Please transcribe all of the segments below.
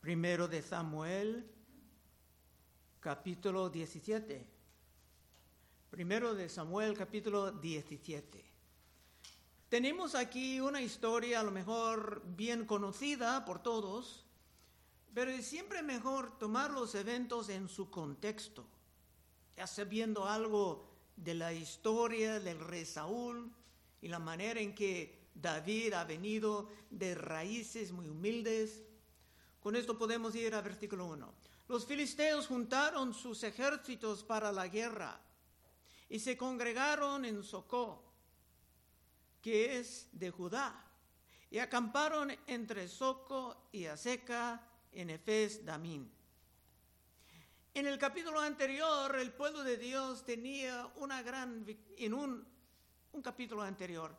Primero de Samuel, capítulo 17. Primero de Samuel, capítulo 17. Tenemos aquí una historia a lo mejor bien conocida por todos, pero es siempre mejor tomar los eventos en su contexto, ya sabiendo algo de la historia del rey Saúl y la manera en que David ha venido de raíces muy humildes con esto podemos ir al versículo 1. Los filisteos juntaron sus ejércitos para la guerra y se congregaron en Socó, que es de Judá, y acamparon entre Soco y Aseca en Efes Damín. En el capítulo anterior, el pueblo de Dios tenía una gran, en un, un capítulo anterior,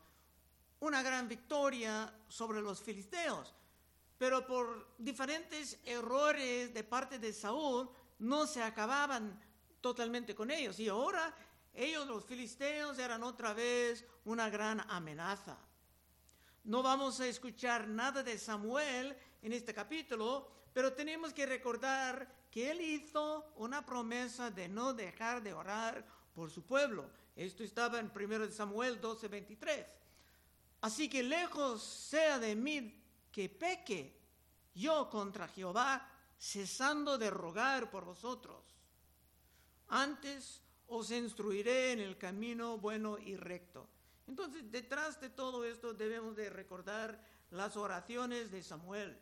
una gran victoria sobre los filisteos pero por diferentes errores de parte de Saúl no se acababan totalmente con ellos. Y ahora ellos, los filisteos, eran otra vez una gran amenaza. No vamos a escuchar nada de Samuel en este capítulo, pero tenemos que recordar que él hizo una promesa de no dejar de orar por su pueblo. Esto estaba en 1 Samuel 12:23. Así que lejos sea de mí que peque yo contra Jehová, cesando de rogar por vosotros. Antes os instruiré en el camino bueno y recto. Entonces, detrás de todo esto debemos de recordar las oraciones de Samuel.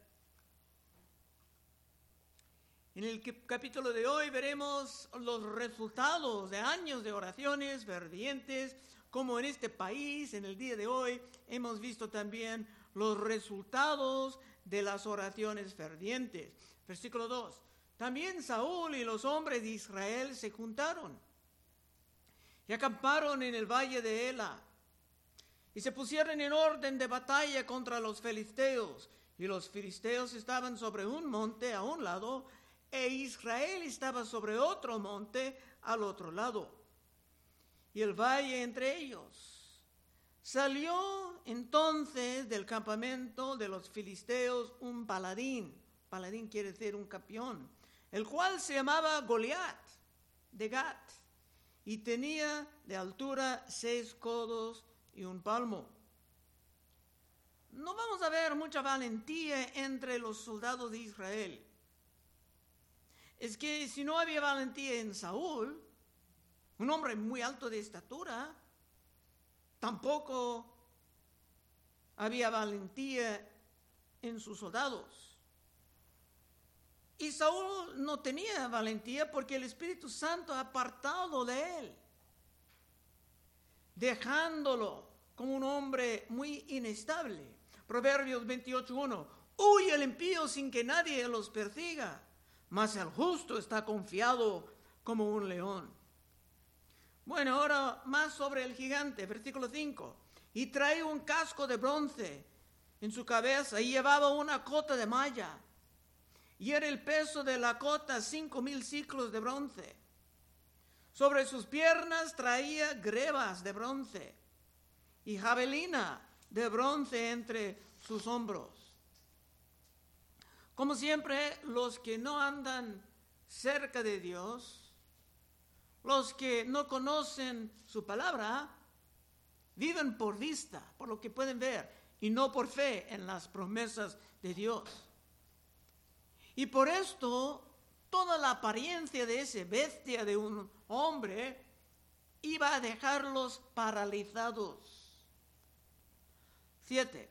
En el capítulo de hoy veremos los resultados de años de oraciones fervientes, como en este país, en el día de hoy, hemos visto también los resultados de las oraciones fervientes. Versículo 2. También Saúl y los hombres de Israel se juntaron y acamparon en el valle de Ela y se pusieron en orden de batalla contra los filisteos. Y los filisteos estaban sobre un monte a un lado e Israel estaba sobre otro monte al otro lado. Y el valle entre ellos Salió entonces del campamento de los filisteos un paladín, paladín quiere decir un campeón, el cual se llamaba Goliat de Gat y tenía de altura seis codos y un palmo. No vamos a ver mucha valentía entre los soldados de Israel. Es que si no había valentía en Saúl, un hombre muy alto de estatura, Tampoco había valentía en sus soldados. Y Saúl no tenía valentía porque el Espíritu Santo ha apartado de él, dejándolo como un hombre muy inestable. Proverbios 28.1, huye el impío sin que nadie los persiga, mas el justo está confiado como un león. Bueno, ahora más sobre el gigante, versículo 5. Y trae un casco de bronce en su cabeza y llevaba una cota de malla. Y era el peso de la cota cinco mil ciclos de bronce. Sobre sus piernas traía grebas de bronce y javelina de bronce entre sus hombros. Como siempre, los que no andan cerca de Dios los que no conocen su palabra viven por vista, por lo que pueden ver, y no por fe en las promesas de Dios. Y por esto, toda la apariencia de ese bestia de un hombre iba a dejarlos paralizados. Siete.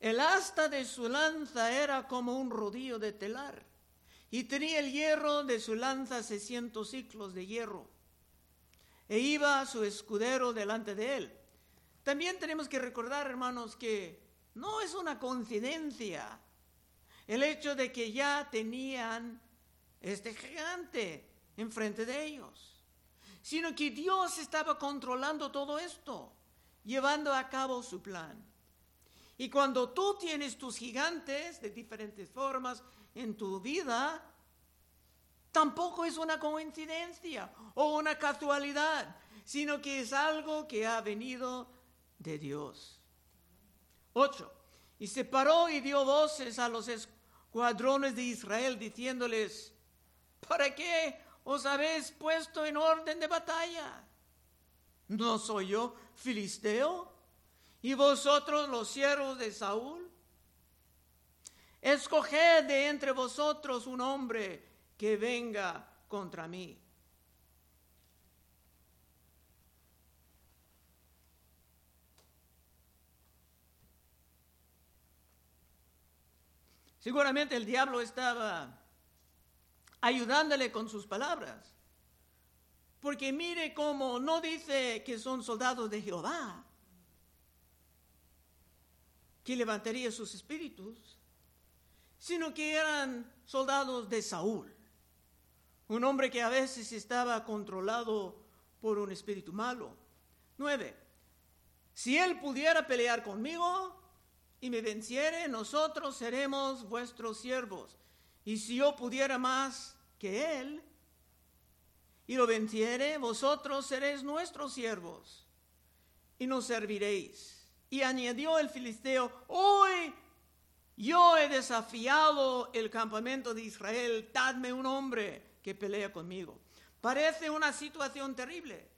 El asta de su lanza era como un rodillo de telar y tenía el hierro de su lanza seiscientos ciclos de hierro. E iba su escudero delante de él. También tenemos que recordar, hermanos, que no es una coincidencia el hecho de que ya tenían este gigante enfrente de ellos, sino que Dios estaba controlando todo esto, llevando a cabo su plan. Y cuando tú tienes tus gigantes de diferentes formas, en tu vida, tampoco es una coincidencia o una casualidad, sino que es algo que ha venido de Dios. 8. Y se paró y dio voces a los cuadrones de Israel diciéndoles, ¿para qué os habéis puesto en orden de batalla? ¿No soy yo filisteo? ¿Y vosotros los siervos de Saúl? Escoged de entre vosotros un hombre que venga contra mí. Seguramente el diablo estaba ayudándole con sus palabras. Porque mire cómo no dice que son soldados de Jehová, que levantaría sus espíritus, sino que eran soldados de Saúl, un hombre que a veces estaba controlado por un espíritu malo. Nueve, si él pudiera pelear conmigo, y me venciere, nosotros seremos vuestros siervos. Y si yo pudiera más que él, y lo venciere, vosotros seréis nuestros siervos, y nos serviréis. Y añadió el filisteo, hoy yo he desafiado el campamento de Israel, dadme un hombre que pelea conmigo. Parece una situación terrible,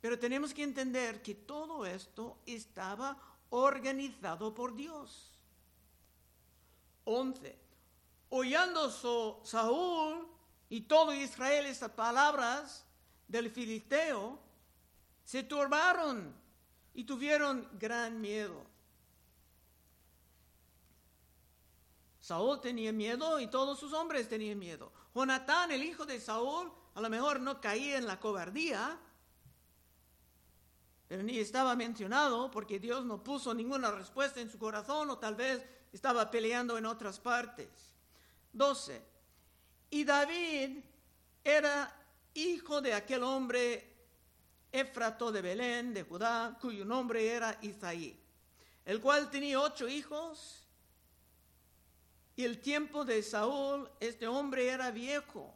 pero tenemos que entender que todo esto estaba organizado por Dios. 11. Oyendo Saúl y todo Israel estas palabras del filisteo, se turbaron y tuvieron gran miedo. Saúl tenía miedo y todos sus hombres tenían miedo. Jonatán, el hijo de Saúl, a lo mejor no caía en la cobardía, pero ni estaba mencionado porque Dios no puso ninguna respuesta en su corazón o tal vez estaba peleando en otras partes. 12. Y David era hijo de aquel hombre Éfrato de Belén, de Judá, cuyo nombre era Isaí, el cual tenía ocho hijos. Y el tiempo de Saúl, este hombre era viejo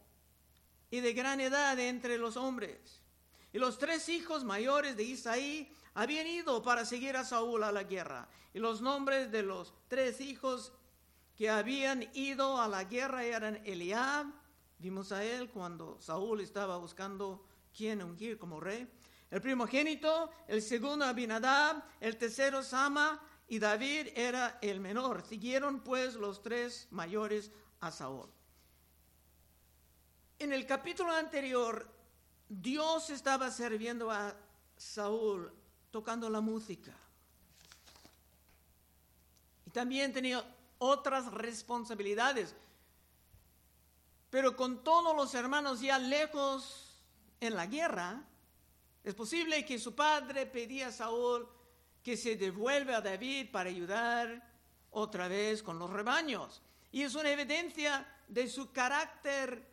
y de gran edad entre los hombres. Y los tres hijos mayores de Isaí habían ido para seguir a Saúl a la guerra. Y los nombres de los tres hijos que habían ido a la guerra eran Eliab, vimos a él cuando Saúl estaba buscando quién ungir como rey. El primogénito, el segundo Abinadab, el tercero Sama y David era el menor. Siguieron pues los tres mayores a Saúl. En el capítulo anterior Dios estaba sirviendo a Saúl tocando la música. Y también tenía otras responsabilidades. Pero con todos los hermanos ya lejos en la guerra, es posible que su padre pedía a Saúl que se devuelva a David para ayudar otra vez con los rebaños. Y es una evidencia de su carácter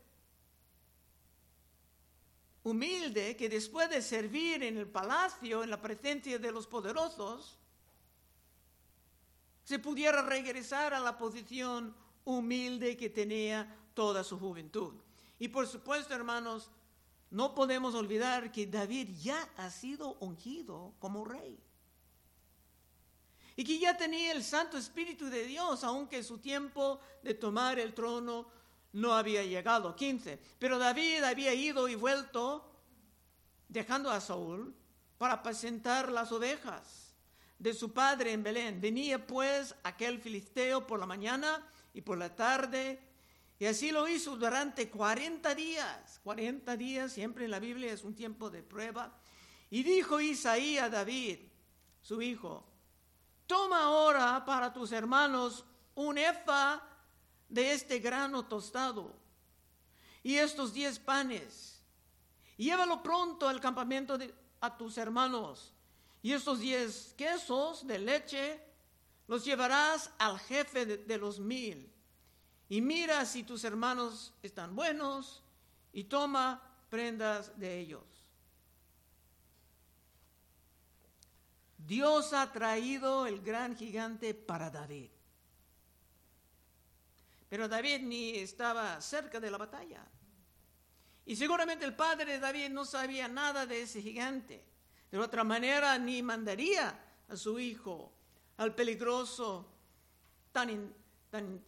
humilde que después de servir en el palacio, en la presencia de los poderosos, se pudiera regresar a la posición humilde que tenía toda su juventud. Y por supuesto, hermanos, no podemos olvidar que David ya ha sido ungido como rey. Y que ya tenía el Santo Espíritu de Dios, aunque su tiempo de tomar el trono no había llegado. 15. Pero David había ido y vuelto dejando a Saúl para apacentar las ovejas de su padre en Belén. Venía pues aquel filisteo por la mañana y por la tarde, y así lo hizo durante 40 días. 40 días, siempre en la Biblia es un tiempo de prueba. Y dijo Isaí a David, su hijo, toma ahora para tus hermanos un efa de este grano tostado y estos diez panes. llévalo pronto al campamento de, a tus hermanos. Y estos diez quesos de leche los llevarás al jefe de los mil. Y mira si tus hermanos están buenos y toma prendas de ellos. Dios ha traído el gran gigante para David. Pero David ni estaba cerca de la batalla. Y seguramente el padre de David no sabía nada de ese gigante. De otra manera, ni mandaría a su hijo al peligroso, tan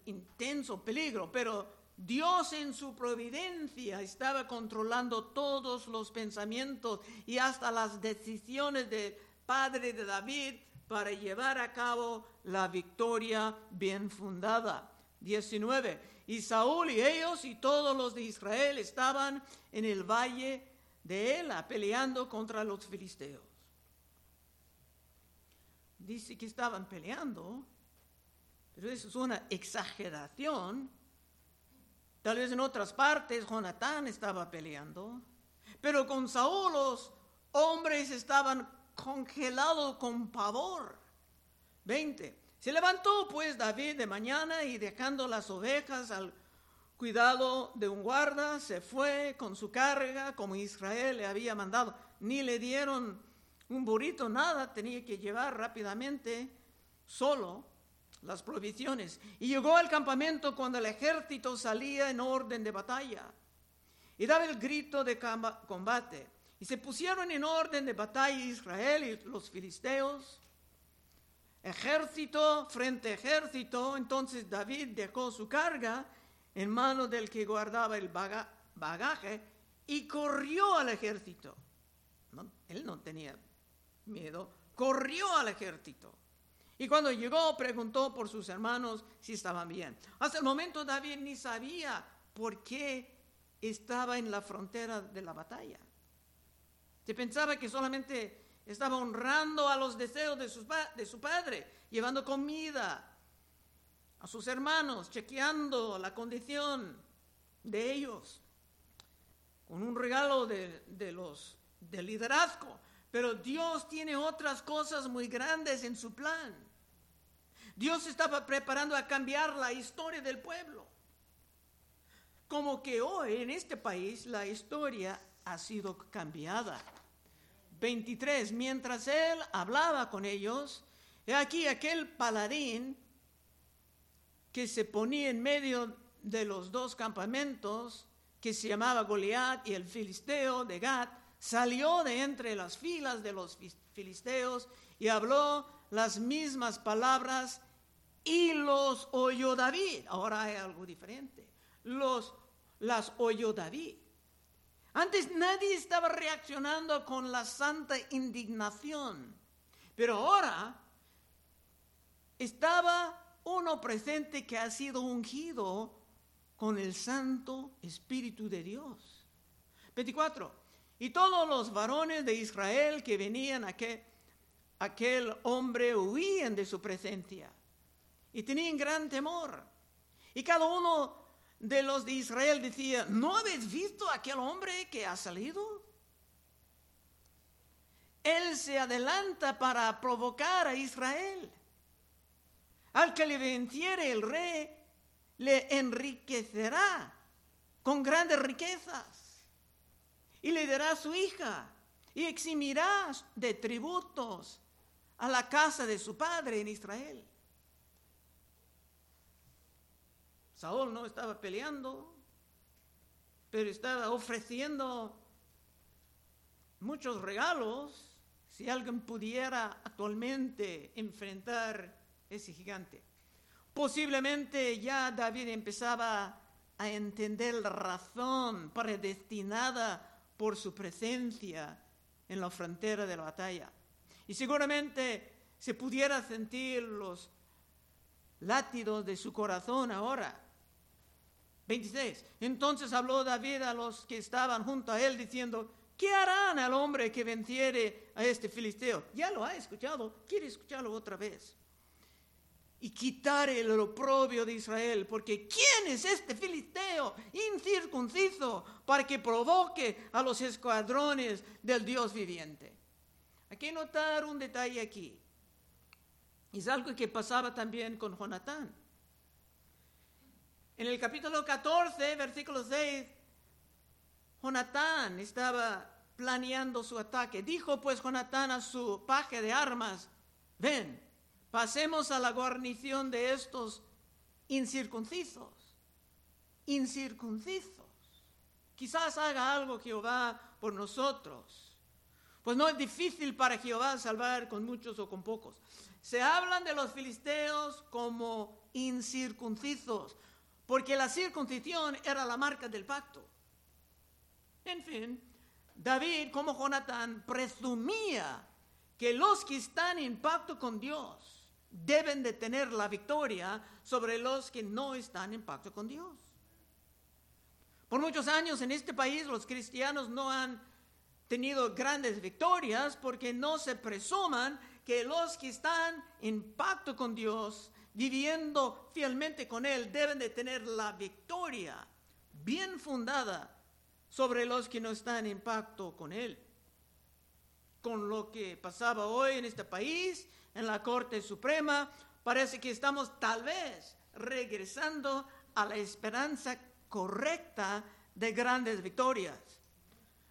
intenso peligro, pero Dios en su providencia estaba controlando todos los pensamientos y hasta las decisiones del padre de David para llevar a cabo la victoria bien fundada. 19. Y Saúl y ellos y todos los de Israel estaban en el valle de Ela peleando contra los filisteos. Dice que estaban peleando, pero eso es una exageración Tal vez en otras partes Jonatán estaba peleando, pero con Saúl los hombres estaban congelados con pavor. 20. Se levantó pues David de mañana y dejando las ovejas al cuidado de un guarda, se fue con su carga como Israel le había mandado. Ni le dieron un burrito, nada, tenía que llevar rápidamente solo las provisiones. Y llegó al campamento cuando el ejército salía en orden de batalla. Y daba el grito de combate. Y se pusieron en orden de batalla Israel y los filisteos. Ejército frente ejército. Entonces David dejó su carga en manos del que guardaba el bagaje y corrió al ejército. él no tenía miedo. Corrió al ejército. Y cuando llegó, preguntó por sus hermanos si estaban bien. Hasta el momento David ni sabía por qué estaba en la frontera de la batalla. Se pensaba que solamente estaba honrando a los deseos de su, de su padre, llevando comida a sus hermanos, chequeando la condición de ellos, con un regalo de, de los, del liderazgo. Pero Dios tiene otras cosas muy grandes en su plan. Dios estaba preparando a cambiar la historia del pueblo. Como que hoy en este país la historia ha sido cambiada. 23. Mientras él hablaba con ellos, he aquí aquel paladín que se ponía en medio de los dos campamentos, que se llamaba Goliat y el filisteo de Gat, salió de entre las filas de los filisteos y habló las mismas palabras y los oyó David. Ahora hay algo diferente. Los, las oyó David. Antes nadie estaba reaccionando con la santa indignación, pero ahora estaba uno presente que ha sido ungido con el Santo Espíritu de Dios. 24. Y todos los varones de Israel que venían a aquel, aquel hombre huían de su presencia y tenían gran temor. Y cada uno de los de Israel decía, ¿no habéis visto aquel hombre que ha salido? Él se adelanta para provocar a Israel. Al que le venciere el rey, le enriquecerá con grandes riquezas y le dará su hija y eximirá de tributos a la casa de su padre en Israel. Saúl no estaba peleando, pero estaba ofreciendo muchos regalos si alguien pudiera actualmente enfrentar ese gigante. Posiblemente ya David empezaba a entender la razón predestinada por su presencia en la frontera de la batalla. Y seguramente se pudiera sentir los látidos de su corazón ahora 26. Entonces habló David a los que estaban junto a él diciendo, ¿qué harán al hombre que venciere a este filisteo? Ya lo ha escuchado, quiere escucharlo otra vez. Y quitar el oprobio de Israel, porque ¿quién es este filisteo incircunciso para que provoque a los escuadrones del Dios viviente? Hay que notar un detalle aquí. Es algo que pasaba también con Jonatán. En el capítulo 14, versículo 6, Jonatán estaba planeando su ataque. Dijo pues Jonatán a su paje de armas, ven, pasemos a la guarnición de estos incircuncisos. Incircuncisos. Quizás haga algo Jehová por nosotros. Pues no es difícil para Jehová salvar con muchos o con pocos. Se hablan de los filisteos como incircuncisos, porque la circuncisión era la marca del pacto. En fin, David, como Jonatán, presumía que los que están en pacto con Dios deben de tener la victoria sobre los que no están en pacto con Dios. Por muchos años en este país los cristianos no han tenido grandes victorias porque no se presuman que los que están en pacto con Dios, viviendo fielmente con Él, deben de tener la victoria bien fundada sobre los que no están en pacto con Él. Con lo que pasaba hoy en este país, en la Corte Suprema, parece que estamos tal vez regresando a la esperanza correcta de grandes victorias.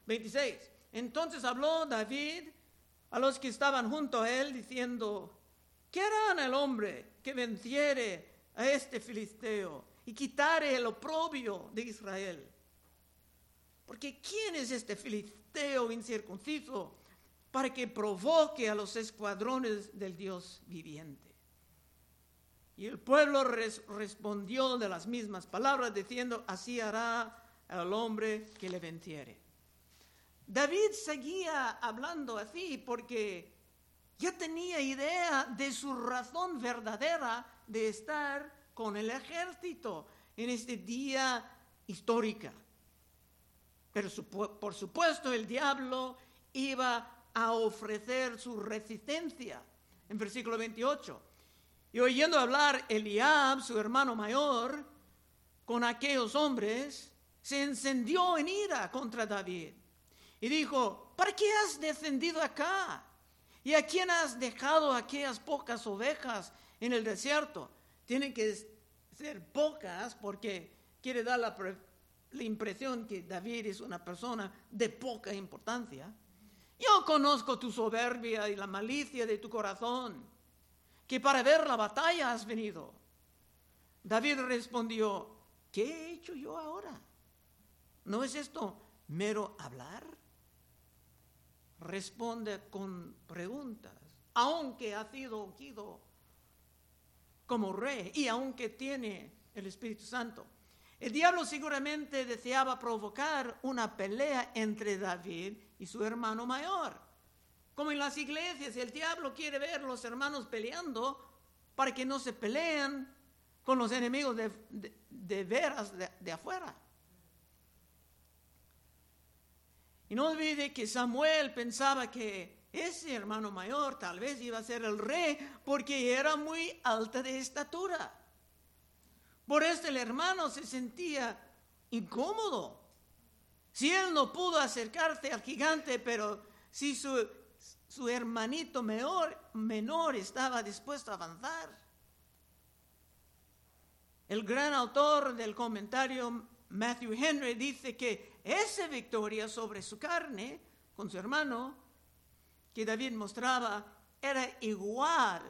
26. Entonces habló David a los que estaban junto a él diciendo, ¿qué harán el hombre que venciere a este filisteo y quitare el oprobio de Israel? Porque ¿quién es este filisteo incircunciso para que provoque a los escuadrones del Dios viviente? Y el pueblo respondió de las mismas palabras diciendo, así hará el hombre que le venciere. David seguía hablando así porque ya tenía idea de su razón verdadera de estar con el ejército en este día histórico. Pero por supuesto el diablo iba a ofrecer su resistencia. En versículo 28. Y oyendo hablar Eliab, su hermano mayor, con aquellos hombres, se encendió en ira contra David y dijo, ¿para qué has descendido acá? ¿Y a quién has dejado aquellas pocas ovejas en el desierto? Tienen que ser pocas porque quiere dar la, la impresión que David es una persona de poca importancia. Yo conozco tu soberbia y la malicia de tu corazón, que para ver la batalla has venido. David respondió, ¿qué he hecho yo ahora? ¿No es esto mero hablar? Responde con preguntas, aunque ha sido ungido como rey y aunque tiene el Espíritu Santo. El diablo seguramente deseaba provocar una pelea entre David y su hermano mayor. Como en las iglesias, el diablo quiere ver los hermanos peleando para que no se peleen con los enemigos de, veras de afuera. Y no olvide que Samuel pensaba que ese hermano mayor tal vez iba a ser el rey porque era muy alta de estatura. Por eso el hermano se sentía incómodo. Si él no pudo acercarse al gigante, pero si su, su hermanito menor, menor estaba dispuesto a avanzar. El gran autor del comentario Matthew Henry dice que esa victoria sobre su carne con su hermano que David mostraba era igual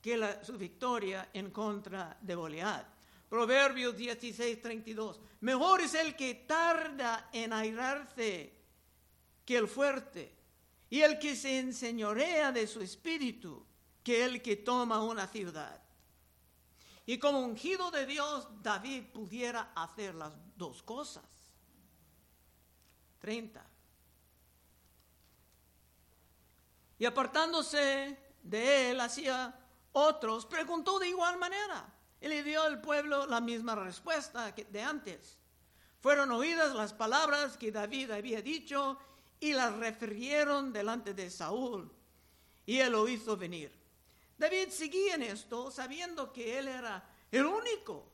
que su victoria en contra de Goliat. Proverbios 16, 32. Mejor es el que tarda en airarse que el fuerte, y el que se enseñorea de su espíritu que el que toma una ciudad. Y como ungido de Dios, David pudiera hacer las dos cosas. 30. Y apartándose de él hacia otros, preguntó de igual manera. Y le dio al pueblo la misma respuesta que de antes. Fueron oídas las palabras que David había dicho y las refirieron delante de Saúl. Y él lo hizo venir. David seguía en esto sabiendo que él era el único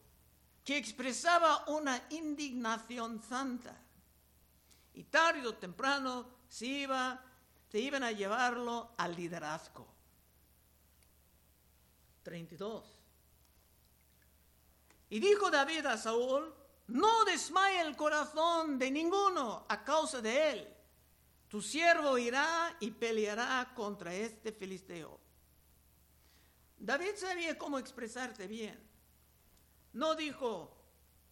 que expresaba una indignación santa. Y tarde o temprano se, iba, se iban a llevarlo al liderazgo. 32. Y dijo David a Saúl, no desmaye el corazón de ninguno a causa de él. Tu siervo irá y peleará contra este filisteo. David sabía cómo expresarte bien. No dijo,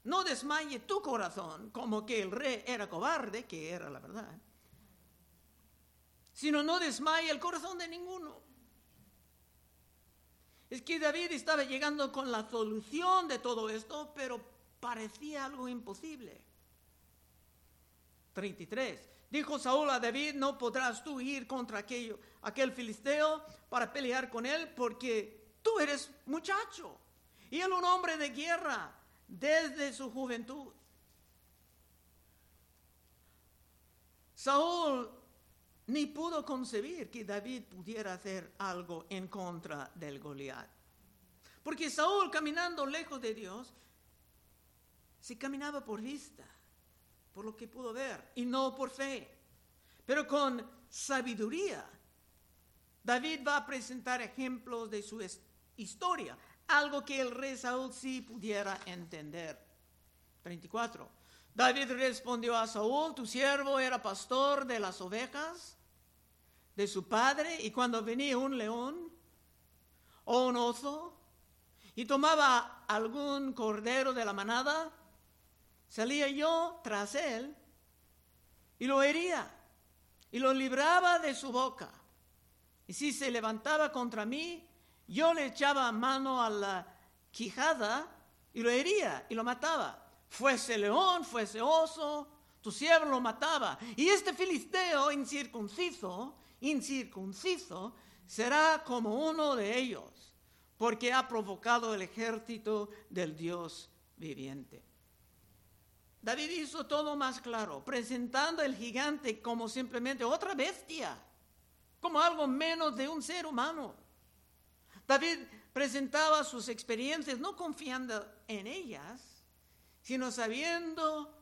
no desmaye tu corazón como que el rey era cobarde, que era la verdad, sino no desmaye el corazón de ninguno. es que David estaba llegando con la solución de todo esto, pero parecía algo imposible. 33. Dijo Saúl a David, no podrás tú ir contra aquello, aquel filisteo para pelear con él, porque tú eres muchacho y él un hombre de guerra desde su juventud. Saúl ni pudo concebir que David pudiera hacer algo en contra del Goliat. Porque Saúl, caminando lejos de Dios, se caminaba por vista, por lo que pudo ver, y no por fe. Pero con sabiduría, David va a presentar ejemplos de su historia, algo que el rey Saúl sí pudiera entender. 34. David respondió a Saúl, tu siervo era pastor de las ovejas de su padre y cuando venía un león o un oso y tomaba algún cordero de la manada, salía yo tras él y lo hería y lo libraba de su boca. Y si se levantaba contra mí, yo le echaba mano a la quijada y lo hería y lo mataba. Fuese león, fuese oso, tu siervo lo mataba. Y este filisteo incircunciso incircunciso será como uno de ellos, porque ha provocado el ejército del Dios viviente. David hizo todo más claro, presentando al gigante como simplemente otra bestia, como algo menos de un ser humano. David presentaba sus experiencias no confiando en ellas, sino sabiendo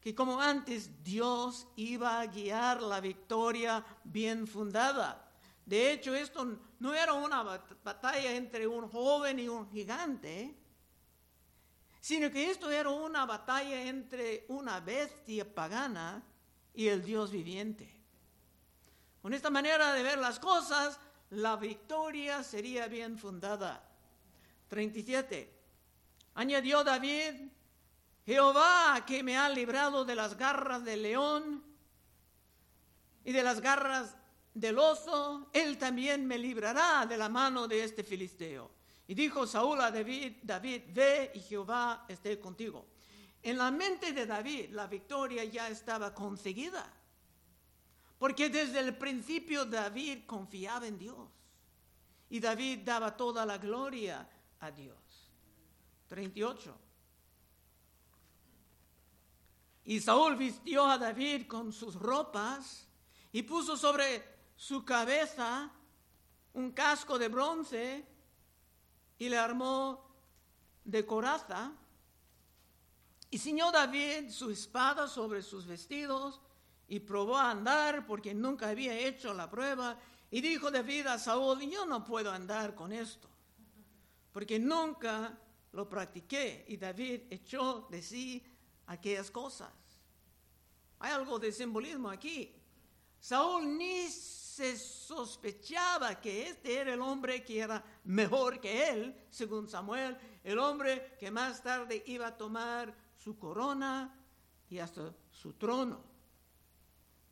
que como antes Dios iba a guiar la victoria bien fundada. De hecho, esto no era una batalla entre un joven y un gigante, sino que esto era una batalla entre una bestia pagana y el Dios viviente. Con esta manera de ver las cosas, la victoria sería bien fundada. 37. Añadió David, Jehová que me ha librado de las garras del león y de las garras del oso, él también me librará de la mano de este filisteo. Y dijo Saúl a David, David, ve y Jehová esté contigo. En la mente de David la victoria ya estaba conseguida, porque desde el principio David confiaba en Dios y David daba toda la gloria a Dios. 38. Y Saúl vistió a David con sus ropas y puso sobre su cabeza un casco de bronce y le armó de coraza. Y ciñó David su espada sobre sus vestidos y probó a andar porque nunca había hecho la prueba. Y dijo David a Saúl, yo no puedo andar con esto, porque nunca lo practiqué. Y David echó de sí aquellas cosas. Hay algo de simbolismo aquí. Saúl ni se sospechaba que este era el hombre que era mejor que él, según Samuel, el hombre que más tarde iba a tomar su corona y hasta su trono.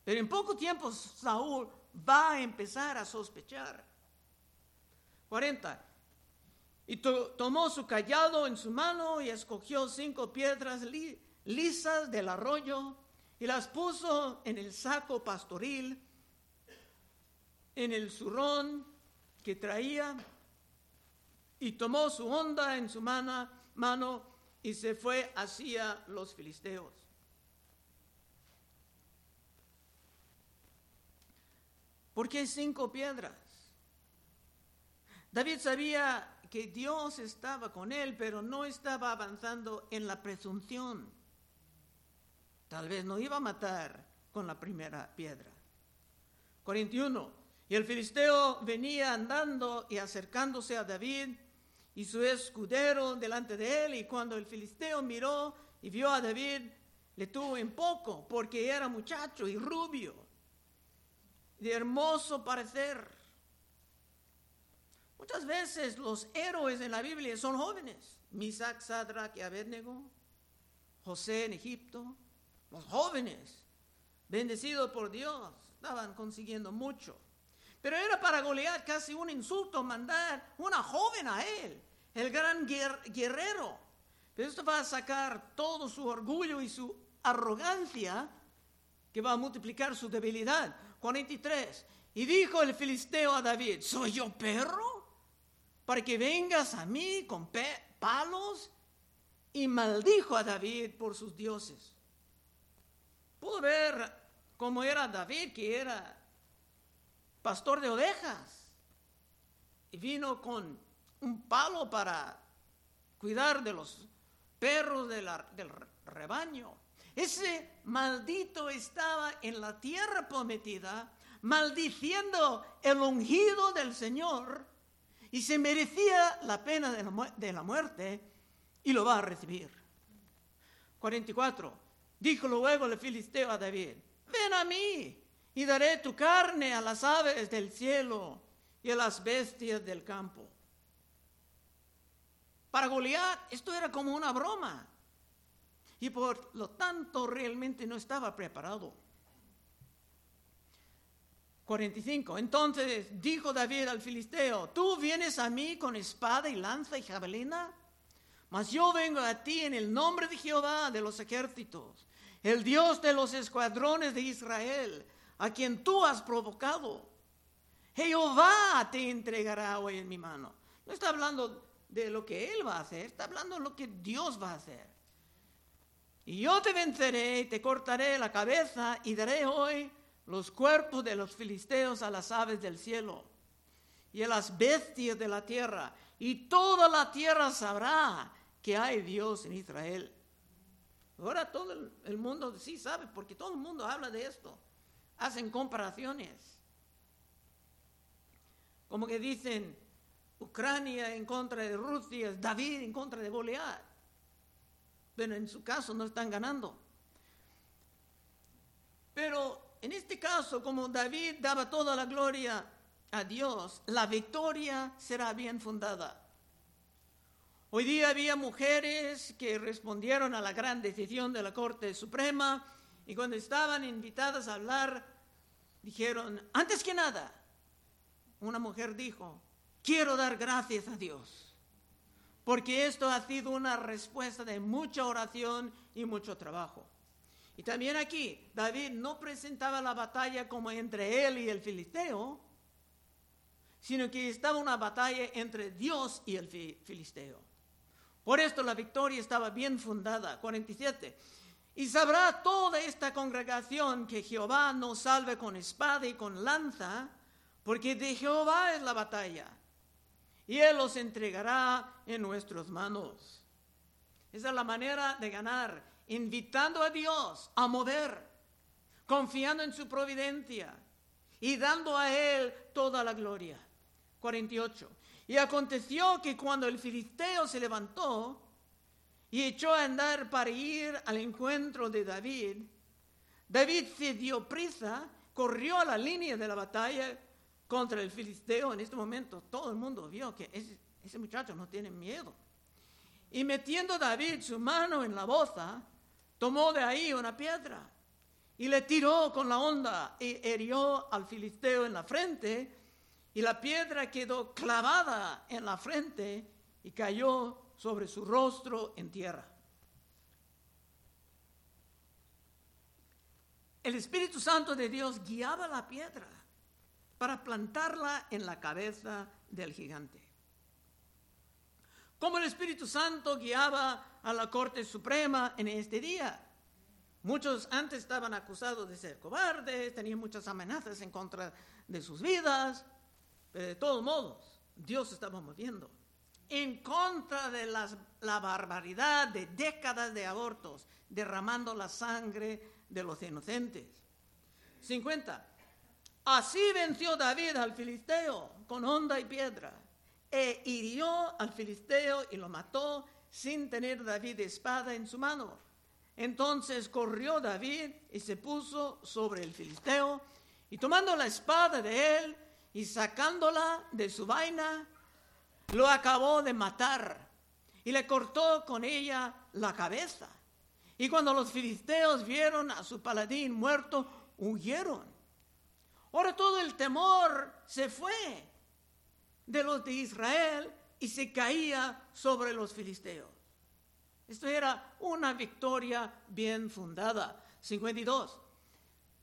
Pero en poco tiempo Saúl va a empezar a sospechar. 40. Y tomó su callado en su mano y escogió cinco piedras lisas del arroyo y las puso en el saco pastoril, en el zurrón que traía, y tomó su onda en su mano, mano y se fue hacia los filisteos. ¿Por qué cinco piedras? David sabía que Dios estaba con él, pero no estaba avanzando en la presunción. Tal vez no iba a matar con la primera piedra. 41. Y el filisteo venía andando y acercándose a David y su escudero delante de él. Y cuando el filisteo miró y vio a David, le tuvo en poco porque era muchacho y rubio, de hermoso parecer. Muchas veces los héroes en la Biblia son jóvenes. Misac, Sadrach y Abednego, José en Egipto, los jóvenes, bendecidos por Dios, estaban consiguiendo mucho. Pero era para Goliat casi un insulto mandar una joven a él, el gran guerrero. Pero esto va a sacar todo su orgullo y su arrogancia que va a multiplicar su debilidad. 43. Y dijo el filisteo a David, ¿soy yo perro? Para que vengas a mí con palos. Y maldijo a David por sus dioses. Pudo ver cómo era David, que era pastor de ovejas. Y vino con un palo para cuidar de los perros del rebaño. Ese maldito estaba en la tierra prometida, maldiciendo el ungido del Señor, y se merecía la pena de la, muerte, y lo va a recibir. 44. Dijo luego el filisteo a David, ven a mí y daré tu carne a las aves del cielo y a las bestias del campo. Para Goliat esto era como una broma y por lo tanto realmente no estaba preparado. 45. Entonces dijo David al filisteo, tú vienes a mí con espada y lanza y jabalina, mas yo vengo a ti en el nombre de Jehová de los ejércitos, el Dios de los escuadrones de Israel, a quien tú has provocado. Jehová te entregará hoy en mi mano. No está hablando de lo que Él va a hacer, está hablando de lo que Dios va a hacer. Y yo te venceré y te cortaré la cabeza y daré hoy los cuerpos de los filisteos a las aves del cielo y a las bestias de la tierra. Y toda la tierra sabrá que hay Dios en Israel. Ahora todo el mundo sí sabe, porque todo el mundo habla de esto hacen comparaciones. Como que dicen Ucrania en contra de Rusia, David en contra de Goliat. Pero en su caso no están ganando. Pero en este caso, como David daba toda la gloria a Dios, la victoria será bien fundada. Hoy día había mujeres que respondieron a la gran decisión de la Corte Suprema y cuando estaban invitadas a hablar, dijeron, antes que nada, una mujer dijo, quiero dar gracias a Dios, porque esto ha sido una respuesta de mucha oración y mucho trabajo. Y también aquí, David no presentaba la batalla como entre él y el filisteo, sino que estaba una batalla entre Dios y el filisteo. Por esto la victoria estaba bien fundada. 47. Y sabrá toda esta congregación que Jehová nos salve con espada y con lanza, porque de Jehová es la batalla, y Él los entregará en nuestras manos. Esa es la manera de ganar, invitando a Dios a mover, confiando en su providencia y dando a Él toda la gloria. 48. Y aconteció que cuando el filisteo se levantó, y echó a andar para ir al encuentro de David. David se dio prisa, corrió a la línea de la batalla contra el filisteo. En este momento todo el mundo vio que ese, muchacho no tiene miedo. Y metiendo David su mano en la boza, tomó de ahí una piedra y le tiró con la onda y hirió al filisteo en la frente y la piedra quedó clavada en la frente y cayó sobre su rostro en tierra. El Espíritu Santo de Dios guiaba la piedra para plantarla en la cabeza del gigante. Como el Espíritu Santo guiaba a la Corte Suprema en este día. Muchos antes estaban acusados de ser cobardes, tenían muchas amenazas en contra de sus vidas, pero de todos modos, Dios estaba moviendo en contra de la barbaridad de décadas de abortos, derramando la sangre de los inocentes. 50. Así venció David al filisteo con honda y piedra, e hirió al filisteo y lo mató sin tener David espada en su mano. Entonces corrió David y se puso sobre el filisteo, y tomando la espada de él y sacándola de su vaina, lo acabó de matar y le cortó con ella la cabeza. Y cuando los filisteos vieron a su paladín muerto, huyeron. Ahora todo el temor se fue de los de Israel y se caía sobre los filisteos. Esto era una victoria bien fundada. 52.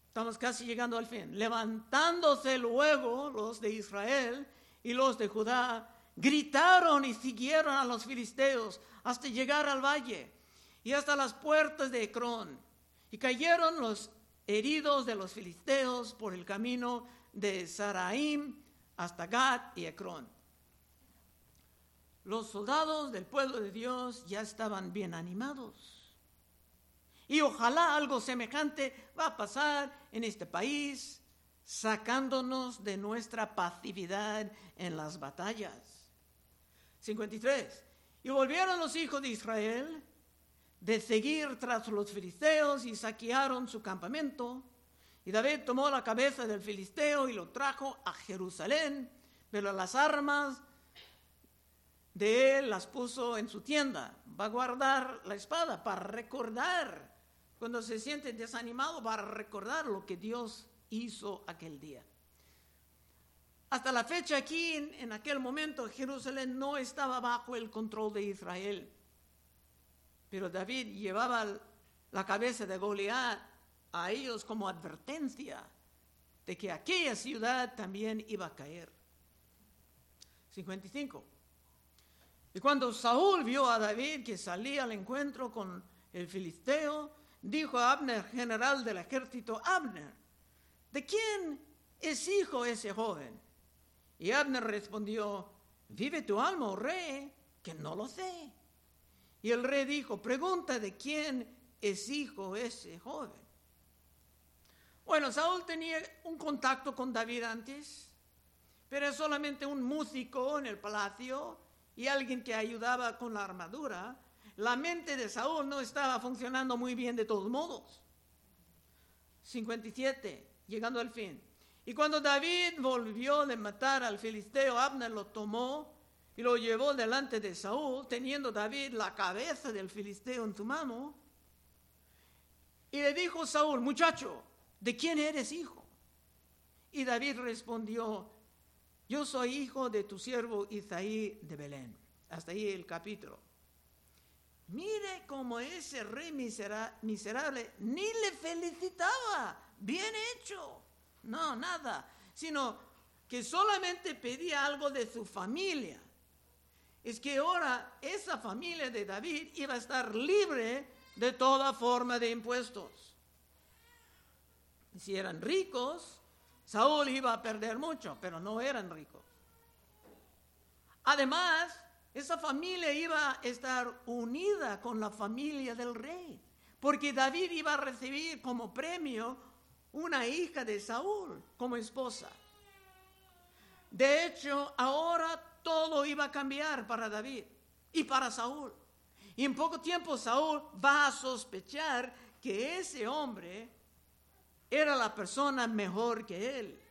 Estamos casi llegando al fin. Levantándose luego los de Israel y los de Judá, gritaron y siguieron a los filisteos hasta llegar al valle y hasta las puertas de Ecrón. Y cayeron los heridos de los filisteos por el camino de Saraim hasta Gad y Ecrón. Los soldados del pueblo de Dios ya estaban bien animados. Y ojalá algo semejante va a pasar en este país, sacándonos de nuestra pasividad en las batallas. 53. Y volvieron los hijos de Israel de seguir tras los filisteos y saquearon su campamento. Y David tomó la cabeza del filisteo y lo trajo a Jerusalén, pero las armas de él las puso en su tienda. Va a guardar la espada para recordar, cuando se siente desanimado, para recordar lo que Dios hizo aquel día. Hasta la fecha aquí, en, aquel momento, Jerusalén no estaba bajo el control de Israel. Pero David llevaba la cabeza de Goliat a ellos como advertencia de que aquella ciudad también iba a caer. 55. Y cuando Saúl vio a David que salía al encuentro con el filisteo, dijo a Abner, general del ejército, Abner, ¿de quién es hijo ese joven? Y Abner respondió, vive tu alma, oh rey, que no lo sé. Y el rey dijo, pregunta de quién es hijo ese joven. Bueno, Saúl tenía un contacto con David antes, pero es solamente un músico en el palacio y alguien que ayudaba con la armadura. La mente de Saúl no estaba funcionando muy bien de todos modos. 57, llegando al fin. Y cuando David volvió de matar al filisteo, Abner lo tomó y lo llevó delante de Saúl, teniendo David la cabeza del filisteo en su mano. Y le dijo Saúl, muchacho, ¿de quién eres hijo? Y David respondió, yo soy hijo de tu siervo Isaí de Belén. Hasta ahí el capítulo. Mire cómo ese rey miserable ni le felicitaba, bien hecho. No, nada, sino que solamente pedía algo de su familia es que ahora esa familia de David iba a estar libre de toda forma de impuestos. Si eran ricos, Saúl iba a perder mucho, pero no eran ricos. Además, esa familia iba a estar unida con la familia del rey, porque David iba a recibir como premio una hija de Saúl como esposa. De hecho, ahora todo iba a cambiar para David y para Saúl. Y en poco tiempo Saúl va a sospechar que ese hombre era la persona mejor que él.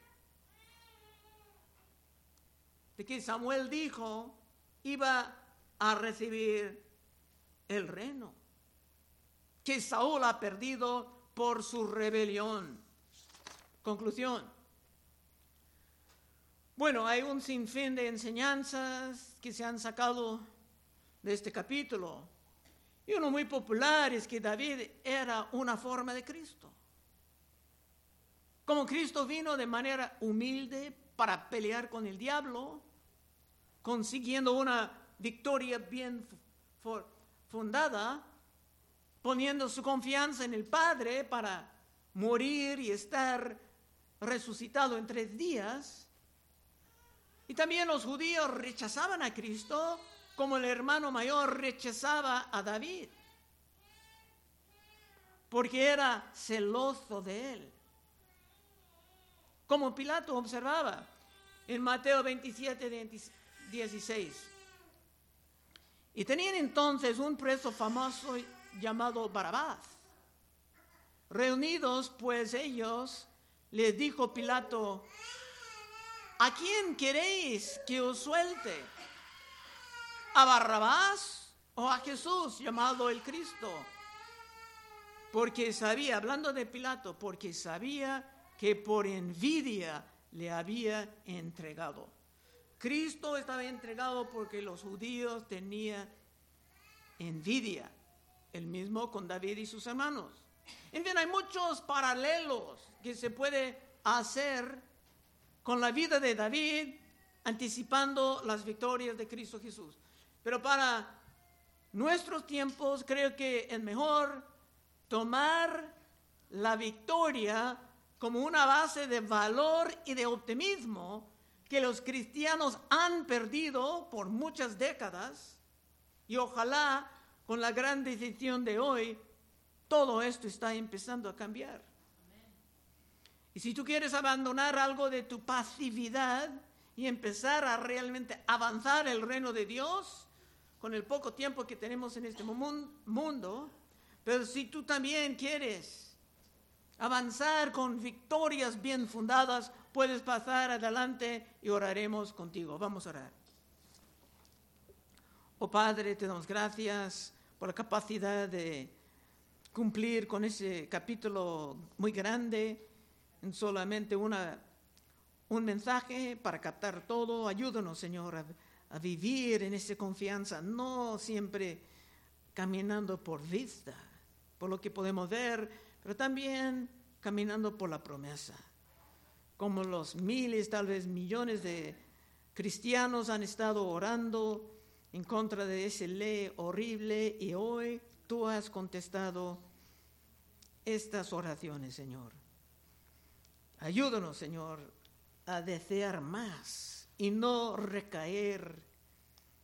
De que Samuel dijo iba a recibir el reino. Que Saúl ha perdido por su rebelión. Conclusión. Bueno, hay un sinfín de enseñanzas que se han sacado de este capítulo. Y uno muy popular es que David era una forma de Cristo. Como Cristo vino de manera humilde para pelear con el diablo, consiguiendo una victoria bien fundada, poniendo su confianza en el Padre para morir y estar resucitado en tres días, y también los judíos rechazaban a Cristo como el hermano mayor rechazaba a David, porque era celoso de él. Como Pilato observaba en Mateo 27, 16. Y tenían entonces un preso famoso llamado Barabás. Reunidos pues ellos, les dijo Pilato, ¿A quién queréis que os suelte? ¿A Barrabás o a Jesús llamado el Cristo? Porque sabía, hablando de Pilato, porque sabía que por envidia le había entregado. Cristo estaba entregado porque los judíos tenían envidia, el mismo con David y sus hermanos. En fin, hay muchos paralelos que se puede hacer con la vida de David, anticipando las victorias de Cristo Jesús. Pero para nuestros tiempos creo que es mejor tomar la victoria como una base de valor y de optimismo que los cristianos han perdido por muchas décadas y ojalá con la gran decisión de hoy todo esto está empezando a cambiar. Y si tú quieres abandonar algo de tu pasividad y empezar a realmente avanzar el reino de Dios con el poco tiempo que tenemos en este mundo, pero si tú también quieres avanzar con victorias bien fundadas, puedes pasar adelante y oraremos contigo. Vamos a orar. Oh Padre, te damos gracias por la capacidad de cumplir con ese capítulo muy grande en solamente una, un mensaje para captar todo. Ayúdanos, Señor, a, a vivir en esa confianza, no siempre caminando por vista, por lo que podemos ver, pero también caminando por la promesa. Como los miles, tal vez millones de cristianos han estado orando en contra de ese ley horrible y hoy tú has contestado estas oraciones, Señor. Ayúdanos, Señor, a desear más y no recaer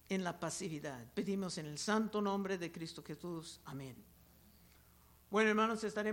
en la pasividad. Pedimos en el santo nombre de Cristo Jesús. Amén. Bueno, hermanos, estaremos.